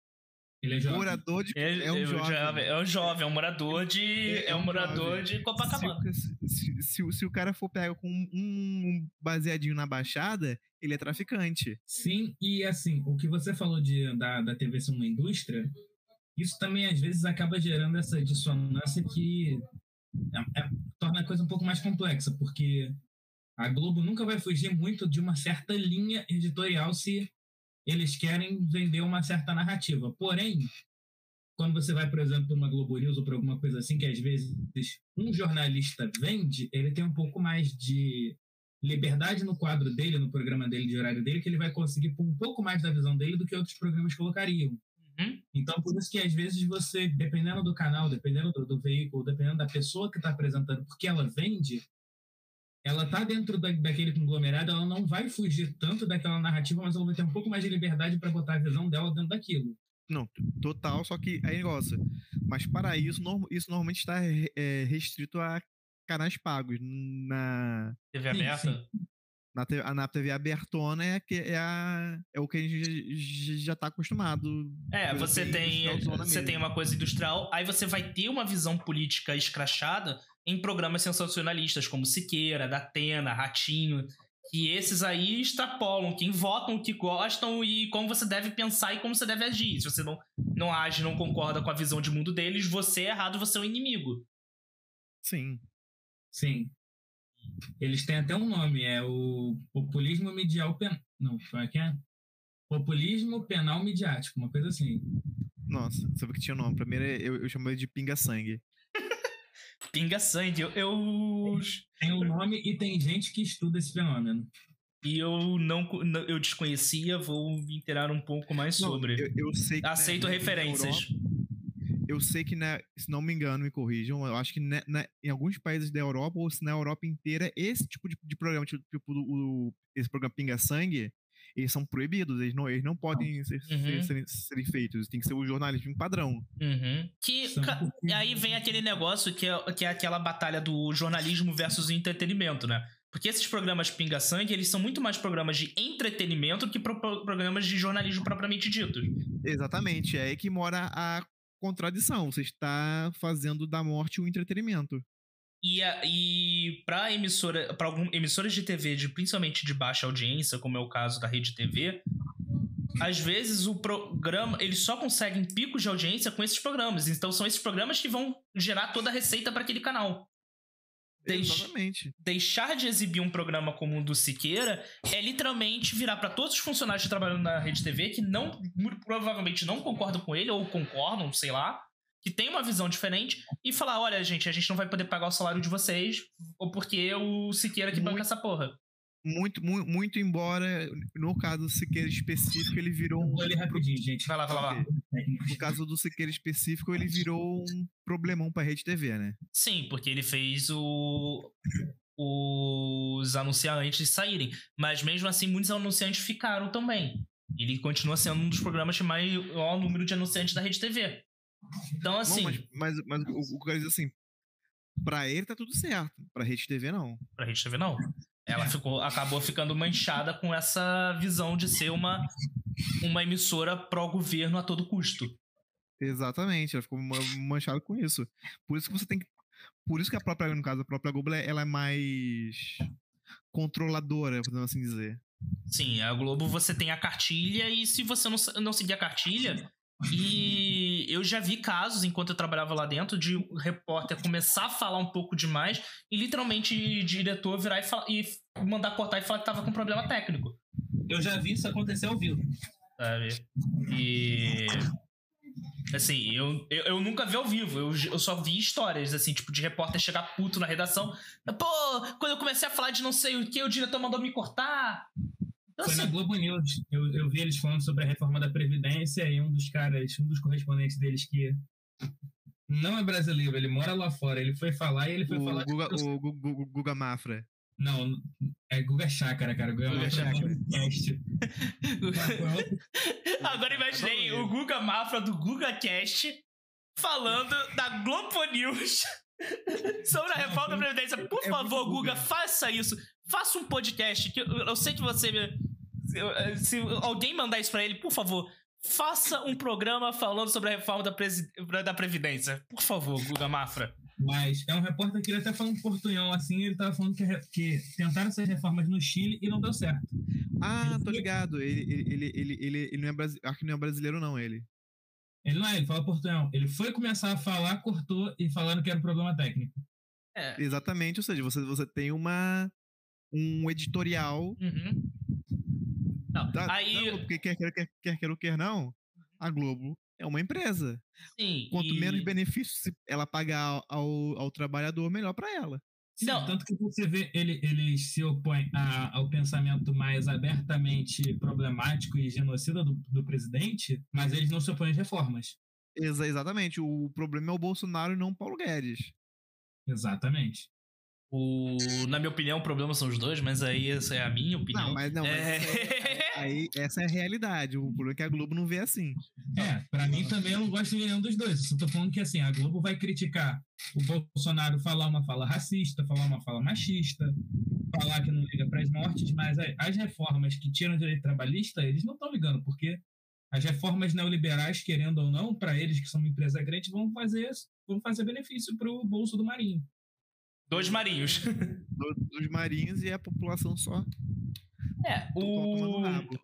ele é jovem.
Morador de,
é, é um é jovem. É um jovem, é um morador de. É, é um, morador de Copacabana.
Se, se, se, se, o cara for pego com um, um baseadinho na baixada, ele é traficante.
Sim, e assim, o que você falou de, da, da TV ser uma indústria, isso também às vezes acaba gerando essa dissonância que é, é, torna a coisa um pouco mais complexa, porque a Globo nunca vai fugir muito de uma certa linha editorial se eles querem vender uma certa narrativa. Porém, quando você vai, por exemplo, para uma Globo News ou para alguma coisa assim, que às vezes um jornalista vende, ele tem um pouco mais de liberdade no quadro dele, no programa dele, de horário dele, que ele vai conseguir pôr um pouco mais da visão dele do que outros programas colocariam.
Uhum.
Então, por isso que às vezes você, dependendo do canal, dependendo do, do veículo, dependendo da pessoa que está apresentando, porque ela vende, ela tá dentro da, daquele conglomerado, ela não vai fugir tanto daquela narrativa, mas ela vai ter um pouco mais de liberdade para botar a visão dela dentro daquilo.
Não, total, só que aí negócio. Mas para isso, isso normalmente está é, restrito a canais pagos. Na
TV
Sim,
aberta?
sim.
na, TV, na TV abertona é, que, é, a, é o que a gente já, já tá acostumado.
É, você tem, você
mesmo.
tem uma coisa industrial, aí você vai ter uma visão política escrachada em programas sensacionalistas como Siqueira, Datena, Ratinho, que esses aí extrapolam quem votam, o que gostam e como você deve pensar e como você deve agir. Se você não, não age, não concorda com a visão de mundo deles, você é errado, você é o inimigo.
Sim.
Sim. Eles têm até um nome, é o populismo medial penal. Não, como é que é? Populismo penal midiático, uma coisa assim.
Nossa, sabe que tinha o nome. Primeiro eu, eu chamo ele de pinga-sangue.
Pinga sangue. Eu, eu,
Tem um nome e tem gente que estuda esse fenômeno.
e eu não eu desconhecia, vou me inteirar um pouco mais
Não,
sobre.
eu, eu sei
Aceito
na
referências.
Europa- eu sei que, na, se não me engano, me corrijam, eu acho que na- em alguns países da Europa, ou se na Europa inteira, esse tipo de, de programa, tipo, tipo o, esse programa Pinga Sangue, eles são proibidos, eles não, eles não podem ser, ser-
Uhum.
serem, serem feitos, tem que ser o jornalismo padrão.
Uhum. Que ca- e aí vem aquele negócio que é, que é aquela batalha do jornalismo versus o entretenimento, né? Porque esses programas Pinga Sangue, eles são muito mais programas de entretenimento que pro- pro- programas de jornalismo propriamente ditos.
Exatamente, é aí que mora a contradição, você está fazendo da morte um entretenimento.
E, a- e para emissora, para algumas emissoras de TV, de, principalmente de baixa audiência, como é o caso da Rede TV, às vezes o programa, eles só conseguem picos de audiência com esses programas. Então são esses programas que vão gerar toda a receita para aquele canal. Deixa-
Exatamente.
deixar de exibir um programa como o do Siqueira é literalmente virar pra todos os funcionários que trabalham na Rede TV que não provavelmente não concordam com ele ou concordam, sei lá, que tem uma visão diferente e falar, olha, gente, a gente não vai poder pagar o salário de vocês ou porque o Siqueira que banca
Muito-
essa porra.
Muito, muito, muito embora, no caso do Siqueira específico, ele virou um.
Vou ler rapidinho, gente.
Vai lá, vai lá, vai lá.
No caso do Siqueira específico, ele virou um problemão pra Rede TV, né?
Sim, porque ele fez o os anunciantes saírem, mas mesmo assim muitos anunciantes ficaram também. Ele continua sendo um dos programas de maior número de anunciantes da Rede TV. Então, assim,
Não, mas, mas, mas o, o que eu quero dizer assim, pra ele tá tudo certo, pra Rede TV não.
pra Rede TV não. Ela ficou, acabou ficando manchada com essa visão de ser uma, uma emissora pró-governo a todo custo.
Exatamente, ela ficou ma- manchada com isso. Por isso que você tem que. Por isso que a própria, no caso, a própria Globo, ela é- ela é mais controladora, podemos assim dizer.
Sim, a Globo você tem a cartilha e se você não, não seguir a cartilha. E eu já vi casos, enquanto eu trabalhava lá dentro, de o repórter começar a falar um pouco demais e literalmente diretor virar e, fala- e mandar cortar e falar que tava com problema técnico.
Eu já vi isso acontecer ao vivo.
sabe? E. Assim, eu, eu, eu nunca vi ao vivo, eu, eu só vi histórias, assim, tipo, de repórter chegar puto na redação. Pô, quando eu comecei a falar de não sei o que, o diretor mandou me cortar. Então,
Foi na
assim,
Globo News. Eu, eu vi eles falando sobre a reforma da Previdência e um dos caras, um dos correspondentes deles que não é brasileiro, ele mora lá fora. Ele foi falar e ele foi
O
falar.
Guga,
tipo,
o Gu- Gu- Guga Mafra.
Não, é Guga Chácara, cara. Guga,
Guga
Chácara.
Chácara.
Cast.
agora imaginei o Guga Mafra do GugaCast falando da Globo News sobre a reforma da Previdência. Por
É
favor,
muito
Guga,
Guga.
faça isso. Faça um podcast. Que eu, eu sei que você. Se, se alguém mandar isso pra ele, por favor, faça um programa falando sobre a reforma da, presi- da Previdência. Por favor, Guga Mafra.
Mas é um repórter que ele até falou um portunhão assim, ele tava falando que, que tentaram essas reformas no Chile e não deu certo.
Ah, tô ligado. Ele, ele, ele, ele, ele, ele não é brasi... Acho que não é brasileiro, não, ele.
Ele não é, ele fala portunhão. Ele foi começar a falar, cortou e falaram que era um problema técnico.
É.
Exatamente, ou seja, você, você tem uma. um editorial
Uhum. Não,
da,
aí,
porque quer quer, quer, quer quer ou quer não, a Globo é uma empresa.
sim.
Quanto
e-
menos benefícios ela pagar ao, ao, trabalhador, melhor pra ela.
Sim,
Não.
Tanto que você vê, ele, eles se opõem a- ao pensamento mais abertamente problemático e genocida do, do presidente, mas eles não se opõem às reformas.
Exa- exatamente. O problema é o Bolsonaro e não o Paulo Guedes.
Exatamente.
O, na minha opinião, o problema são os dois, mas aí essa é a minha opinião.
Não, mas não, mas
É.
aí essa é a realidade. O problema é que a Globo não vê assim.
É, pra mim também eu não gosto de nenhum dos dois. Eu tô falando que assim, a Globo vai criticar o Bolsonaro falar uma fala racista, falar uma fala machista, falar que não liga para as mortes, mas as reformas que tiram o direito trabalhista, eles não estão ligando, porque as reformas neoliberais, querendo ou não, para eles que são uma empresa grande, vão fazer, vão fazer benefício para o bolso do marinho.
Dois marinhos.
Dos marinhos e a população só.
É, o.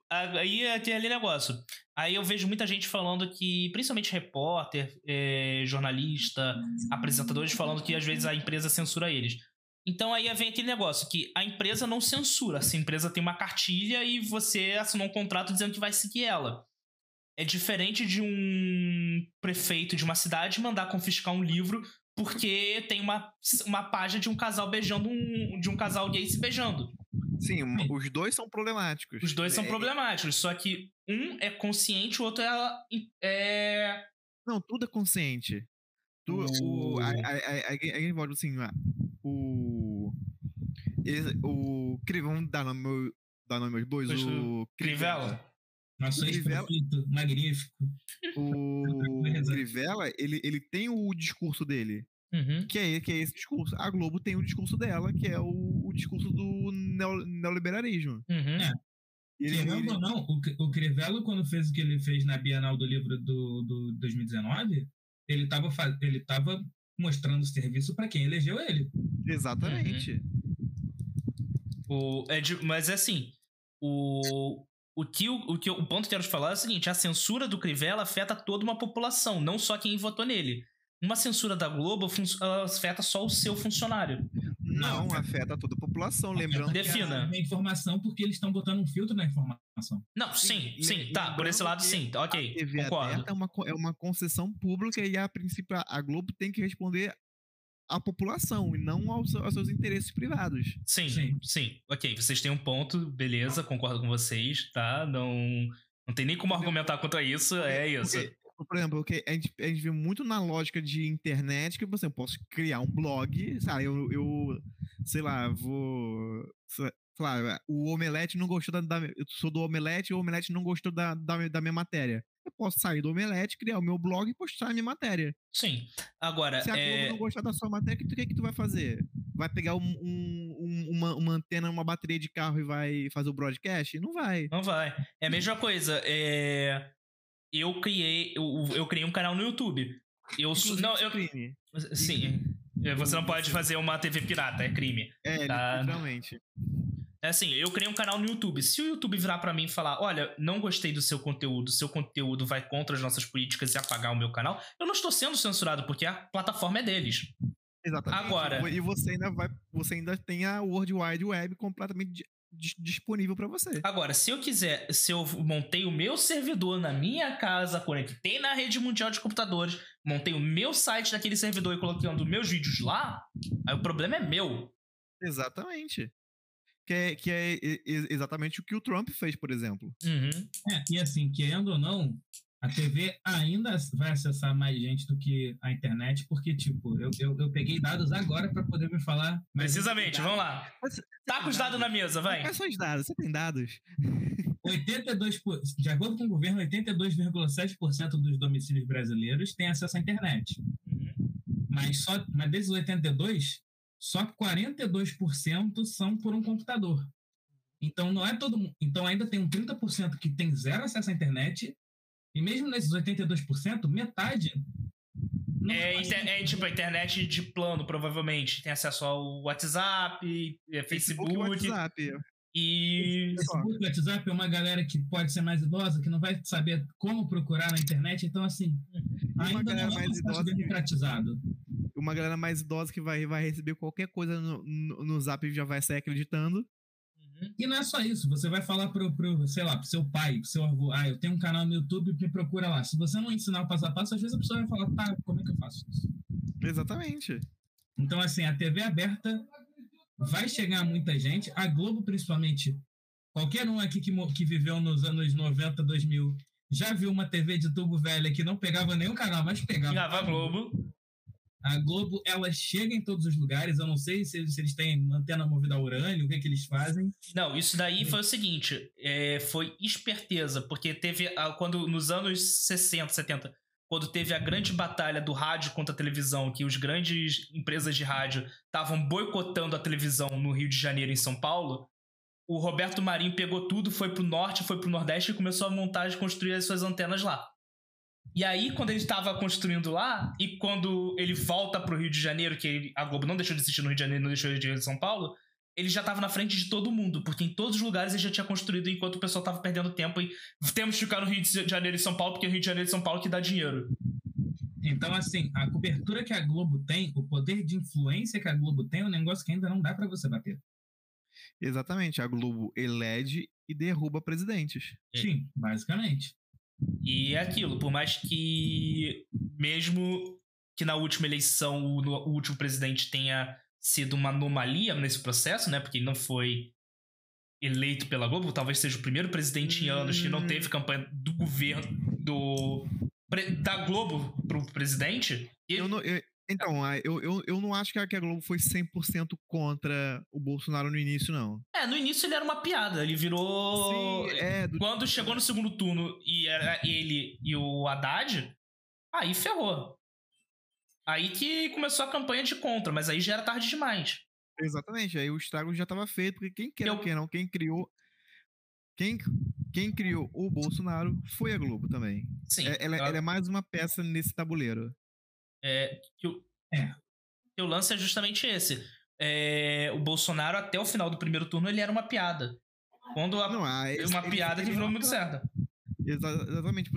Aí é, tem ali negócio. Aí eu vejo muita gente falando que, principalmente repórter, é, jornalista, apresentadores, falando que às vezes a empresa censura eles. Então aí vem aquele negócio que a empresa não censura. Se a empresa tem uma cartilha e você assinou um contrato dizendo que vai seguir ela. É diferente de um prefeito de uma cidade mandar confiscar um livro porque tem uma, uma página de um casal beijando um. de um casal gay se beijando.
Sim, os dois são problemáticos.
Os dois são é... problemáticos, só que um é consciente, o outro é. é...
Não, tudo é consciente. Tu, o, a, a, a, a, volta assim, o. O. Vamos dar nome, dar nome aos bois? O.
Crivella.
Nossa, Crivella, magnífico.
O Crivella, ele, ele tem o discurso dele. Uhum. Que, é, que é esse discurso. A Globo tem o discurso dela, que é o, o discurso do neo, neoliberalismo.
Uhum. É. Ele, Querendo ou não, o, o Crivella, quando fez o que ele fez na Bienal do Livro do, do 2019, ele estava ele tava mostrando serviço para quem elegeu ele.
Exatamente.
Uhum. O, é de, mas é assim, o, o que, o, o que o ponto que eu quero te falar é o seguinte: a censura do Crivella afeta toda uma população, não só quem votou nele. Uma censura da Globo afeta só o seu funcionário.
Não, não afeta toda a população, lembrando.
Defina.
A informação porque eles estão botando um filtro na informação.
Não, sim, sim, tá. Por esse lado, sim. Ok. A TV concordo.
é uma, é uma concessão pública e, a princípio, a Globo tem que responder à população e não aos, aos seus interesses privados.
Sim, sim, sim. Ok, vocês têm um ponto, beleza, concordo com vocês, tá? Não. Não tem nem como argumentar contra isso, é isso. Porque
por exemplo, porque a gente, a gente vê muito na lógica de internet que você posso criar um blog, sabe? Eu, eu sei lá, vou. Lá, o Omelete não gostou da, da, Eu sou do Omelete e o Omelete não gostou da, da, da minha matéria. Eu posso sair do Omelete, criar o meu blog e postar a minha matéria.
Sim. Agora.
Se a Globo
é...
não gostar da sua matéria, o que, que, tu vai fazer? Vai pegar um, um, uma, uma antena, uma bateria de carro e vai fazer o broadcast? Não vai.
Não vai. É a mesma coisa. É eu criei, eu, eu criei um canal no YouTube. Eu não, eu crime. Sim. Você não pode fazer uma TV pirata, é crime.
É, tá? literalmente.
É assim, eu criei um canal no YouTube. Se o YouTube virar para mim e falar, olha, não gostei do seu conteúdo, seu conteúdo vai contra as nossas políticas e apagar o meu canal, eu não estou sendo censurado porque a plataforma é deles.
Exatamente.
Agora,
e você ainda vai, você ainda tem a World Wide Web completamente disponível para você.
Agora, se eu quiser, se eu montei o meu servidor na minha casa, conectei na rede mundial de computadores, montei o meu site naquele servidor e colocando meus vídeos lá, aí o problema é meu.
Exatamente. Que é, que é exatamente o que o Trump fez, por exemplo.
Uhum.
É, e assim, querendo ou não, a TV ainda vai acessar mais gente do que a internet, porque, tipo, eu, eu, eu peguei dados agora para poder me falar.
Precisamente, vamos lá. Tá com os dados na mesa, vai.
Quais são os dados? Você tem dados?
82, de acordo com o governo, 82,7% dos domicílios brasileiros têm acesso à internet. Uhum. Mas, só, mas desses 82, só 42% são por um computador. Então não é todo mundo. Então ainda tem um 30% que tem zero acesso à internet e mesmo nesses 82%, metade.
É, é, tipo a internet de plano, provavelmente. Tem acesso ao WhatsApp, é, Facebook. WhatsApp. E.
Facebook, WhatsApp é uma galera que pode ser mais idosa, que não vai saber como procurar na internet. Então, assim, ainda não é mais idosa democratizado.
Uma galera mais idosa que vai, vai receber qualquer coisa no, no, no Zap e já vai sair acreditando.
Uhum. E não é só isso, você vai falar pro, pro, sei lá, pro seu pai, pro seu avô, ah, eu tenho um canal no YouTube, me procura lá. Se você não ensinar o passo a passo, às vezes a pessoa vai falar, tá, como é que eu faço isso?
Exatamente.
Então, assim, a TV aberta vai chegar muita gente, a Globo principalmente, qualquer um aqui que, que viveu nos anos 90, 2000, já viu uma TV de tubo velha que não pegava nenhum canal, mas pegava.
Pegava a Globo.
A Globo, ela chega em todos os lugares. Eu não sei se, se eles têm antena movida a urânio, o que, é que eles fazem.
Não, isso daí foi o seguinte: é, foi esperteza, porque teve. Quando nos anos 60, 70, quando teve a grande batalha do rádio contra a televisão, que os grandes empresas de rádio estavam boicotando a televisão no Rio de Janeiro e em São Paulo, o Roberto Marinho pegou tudo, foi pro norte, foi pro nordeste e começou a montar e construir as suas antenas lá. E aí, quando ele estava construindo lá, e quando ele volta pro Rio de Janeiro, que a Globo não deixou de assistir no Rio de Janeiro, não deixou de assistir em São Paulo, ele já estava na frente de todo mundo, porque em todos os lugares ele já tinha construído enquanto o pessoal estava perdendo tempo e temos que ficar no Rio de Janeiro e São Paulo, porque é o Rio de Janeiro e São Paulo que dá dinheiro.
Então, assim, a cobertura que a Globo tem, o poder de influência que a Globo tem, é um negócio que ainda não dá para você bater.
Exatamente, a Globo elege e derruba presidentes.
Sim, basicamente.
E é aquilo, por mais que, mesmo que na última eleição o, o último presidente tenha sido uma anomalia nesse processo, né? Porque ele não foi eleito pela Globo, talvez seja o primeiro presidente em anos que não hum. teve campanha do governo, do da Globo pro presidente.
Eu não, eu, então, eu, eu, eu não acho que a, Globo foi 100% contra o Bolsonaro no início, não.
É, no início ele era uma piada. Ele virou. Sim, é, do... Quando chegou no segundo turno e era ele e o Haddad, aí ferrou. Aí que começou a campanha de contra, mas aí já era tarde demais.
Exatamente, aí o estrago já estava feito, porque quem quer eu... o que não, quem criou. Quem, quem criou o Bolsonaro foi a Globo também. Sim. É, ela, ela... ela é mais uma peça nesse tabuleiro.
É, que, o, é. que o lance é justamente esse. É, o Bolsonaro, até o final do primeiro turno, ele era uma piada. Quando a, não, ah, esse, uma piada ele, que virou muito certa.
Exatamente.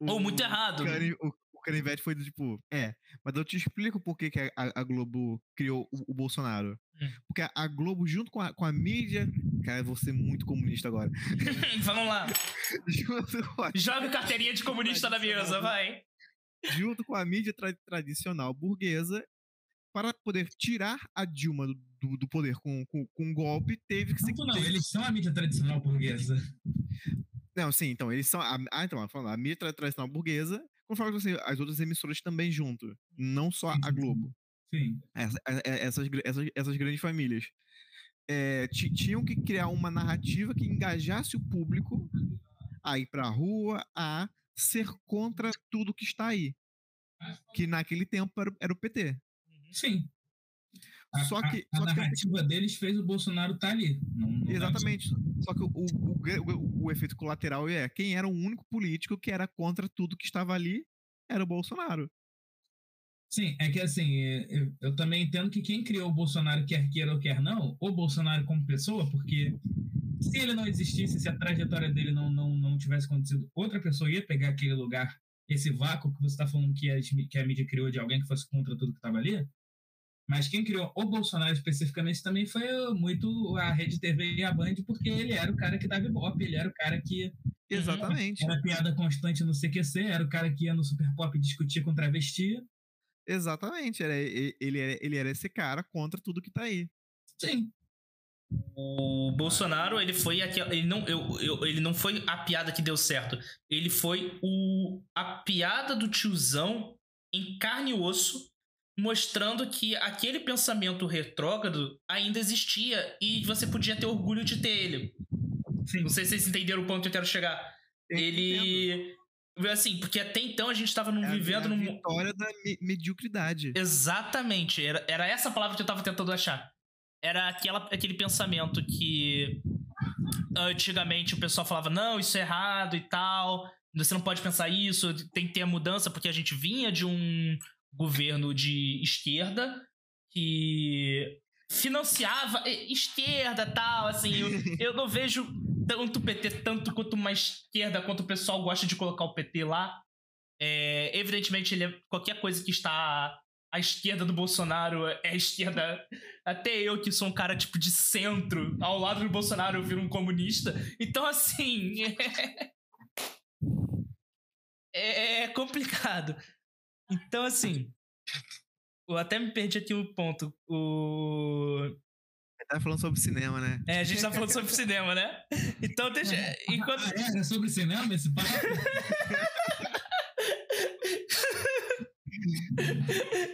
Ou muito errado.
O, o Canivete foi do tipo, é, mas eu te explico por que, que a, a Globo criou o, o Bolsonaro. Hum. Porque a, a, Globo, junto com a, com a mídia. Cara, eu vou ser muito comunista agora.
Vamos lá. Joga carteirinha de comunista na mesa, vai
junto com a mídia tra tradicional burguesa, para poder tirar a Dilma do, do poder com, com, com, um golpe, teve que
ser. Não, não, eles são a mídia tradicional burguesa.
Não, sim, então, eles são. A, ah, então, falando, a mídia tradicional burguesa, conforme assim, as outras emissoras também junto, não só a Globo.
Sim.
Essa, essas, essas, essas grandes famílias. É, tinham que criar uma narrativa que engajasse o público a ir pra rua, a ser contra tudo que está aí. Que naquele tempo era, era o PT.
Uhum. Sim. Só que, a, a, a narrativa deles fez o Bolsonaro estar tá ali. Não, não
Exatamente. Só que o, o, o, o, efeito colateral é quem era o único político que era contra tudo que estava ali era o Bolsonaro.
Sim, é que assim, eu, é, é, eu também entendo que quem criou o Bolsonaro, quer queira ou quer não, o Bolsonaro como pessoa, porque se ele não existisse, se a trajetória dele não, não, não tivesse acontecido, outra pessoa ia pegar aquele lugar, esse vácuo que você está falando que a, que a mídia criou de alguém que fosse contra tudo que estava ali. Mas quem criou o Bolsonaro especificamente também foi muito a Rede TV e a Band, porque ele era o cara que dava ibope, ele era o cara que.
Exatamente.
Era piada constante no CQC, era o cara que ia no Super Pop discutir com travesti.
Exatamente, era, ele, era, ele era esse cara contra tudo que tá aí.
Sim.
O Bolsonaro, ele foi ele não, eu, eu, ele não foi a piada que deu certo. Ele foi o, a piada do tiozão em carne e osso, mostrando que aquele pensamento retrógrado ainda existia e você podia ter orgulho de ter ele. Sim. Não sei se vocês entenderam o ponto que eu quero chegar. Eu ele. Entendo. Assim, porque até então a gente estava num, é vivendo a,
num. vitória da me mediocridade.
Exatamente. Era, era essa palavra que eu estava tentando achar era aquela, aquele pensamento que antigamente o pessoal falava, não, isso é errado e tal, você não pode pensar isso, tem que ter a mudança, porque a gente vinha de um governo de esquerda que financiava esquerda tal, assim, eu, eu não vejo tanto o PT tanto quanto uma esquerda, quanto o pessoal gosta de colocar o PT lá. É, evidentemente, ele é qualquer coisa que está a esquerda do Bolsonaro é a esquerda. Até eu, que sou um cara tipo de centro, ao lado do Bolsonaro eu viro um comunista. Então, assim. É, é complicado. Então, assim. Eu até me perdi aqui o ponto. O.
Tá falando sobre cinema, né?
É, a gente tá falando sobre cinema, né? Então deixa. Enquanto...
Ah, é, é sobre cinema esse papo?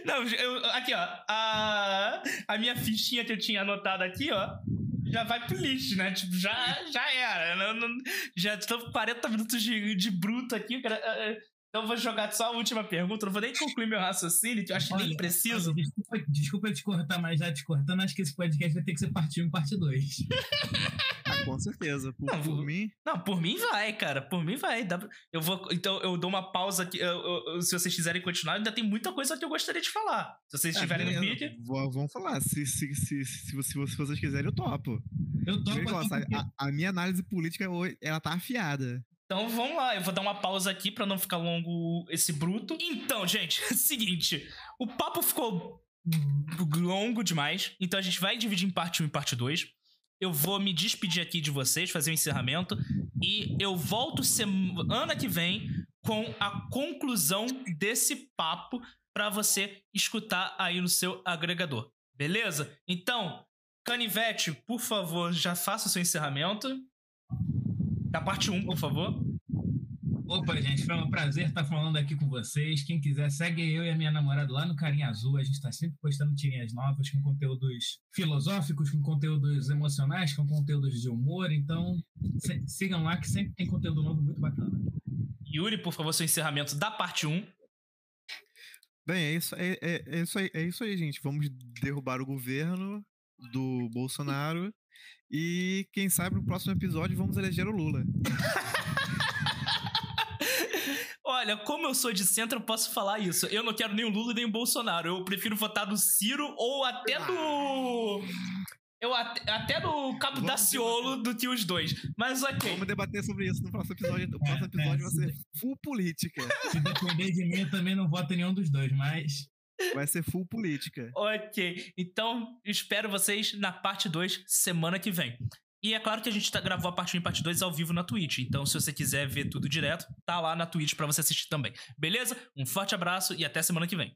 Não, eu, aqui, ó. A, a minha fichinha que eu tinha anotado aqui, ó. Já vai pro lixo, né? Tipo, já, já era. Não, não, já estão 40 minutos de, de bruto aqui. Cara, é, é, então eu vou jogar só a última pergunta. Não vou nem concluir meu raciocínio, que eu acho olha, nem preciso.
Olha, desculpa, desculpa te cortar, mas já te cortando, acho que esse podcast vai ter que ser parte 1 e parte 2.
Com certeza. Por, não, por mim.
Não, por mim vai, cara. Por mim vai. Eu vou. Então eu dou uma pausa aqui. Eu, eu, se vocês quiserem continuar, ainda tem muita coisa que eu gostaria de falar. Se vocês é, estiverem é, no pique.
Vamos falar. Se, se, se, se, se, vocês quiserem, eu topo.
Eu topo.
Eu a, a, minha análise política, ela tá afiada.
Então vamos lá, eu vou dar uma pausa aqui para não ficar longo esse bruto. Então, gente, é o seguinte, o papo ficou longo demais, então a gente vai dividir em parte 1 e parte 2 eu vou me despedir aqui de vocês, fazer o um encerramento e eu volto semana que vem com a conclusão desse papo para você escutar aí no seu agregador. Beleza? Então, Canivete, por favor, já faça o seu encerramento. Da parte 1, por favor.
Opa, gente, foi um prazer estar falando aqui com vocês. Quem quiser, segue eu e a minha namorada lá no Carinha Azul. A gente está sempre postando tirinhas novas com conteúdos filosóficos, com conteúdos emocionais, com conteúdos de humor. Então, sigam lá que sempre tem conteúdo novo muito bacana.
Yuri, por favor, seu encerramento da parte 1.
Bem, é isso, é, é, é, isso aí, é isso aí, gente. Vamos derrubar o governo do Bolsonaro. E quem sabe no próximo episódio vamos eleger o Lula.
Olha, como eu sou de centro, eu posso falar isso. Eu não quero nem o Lula nem o Bolsonaro. Eu prefiro votar no Ciro ou até no. Eu até, até no Cabo Vamos Daciolo do que os dois. Mas ok.
Vamos debater sobre isso no próximo episódio. O próximo episódio vai ser full política.
Se depender de mim, eu também não voto em nenhum dos dois, mas.
Vai ser full política.
ok. Então, espero vocês na parte 2 semana que vem. E é claro que a gente tá, gravou a parte 1 e parte 2 ao vivo na Twitch. Então, se você quiser ver tudo direto, tá lá na Twitch para você assistir também. Beleza? Um forte abraço e até semana que vem.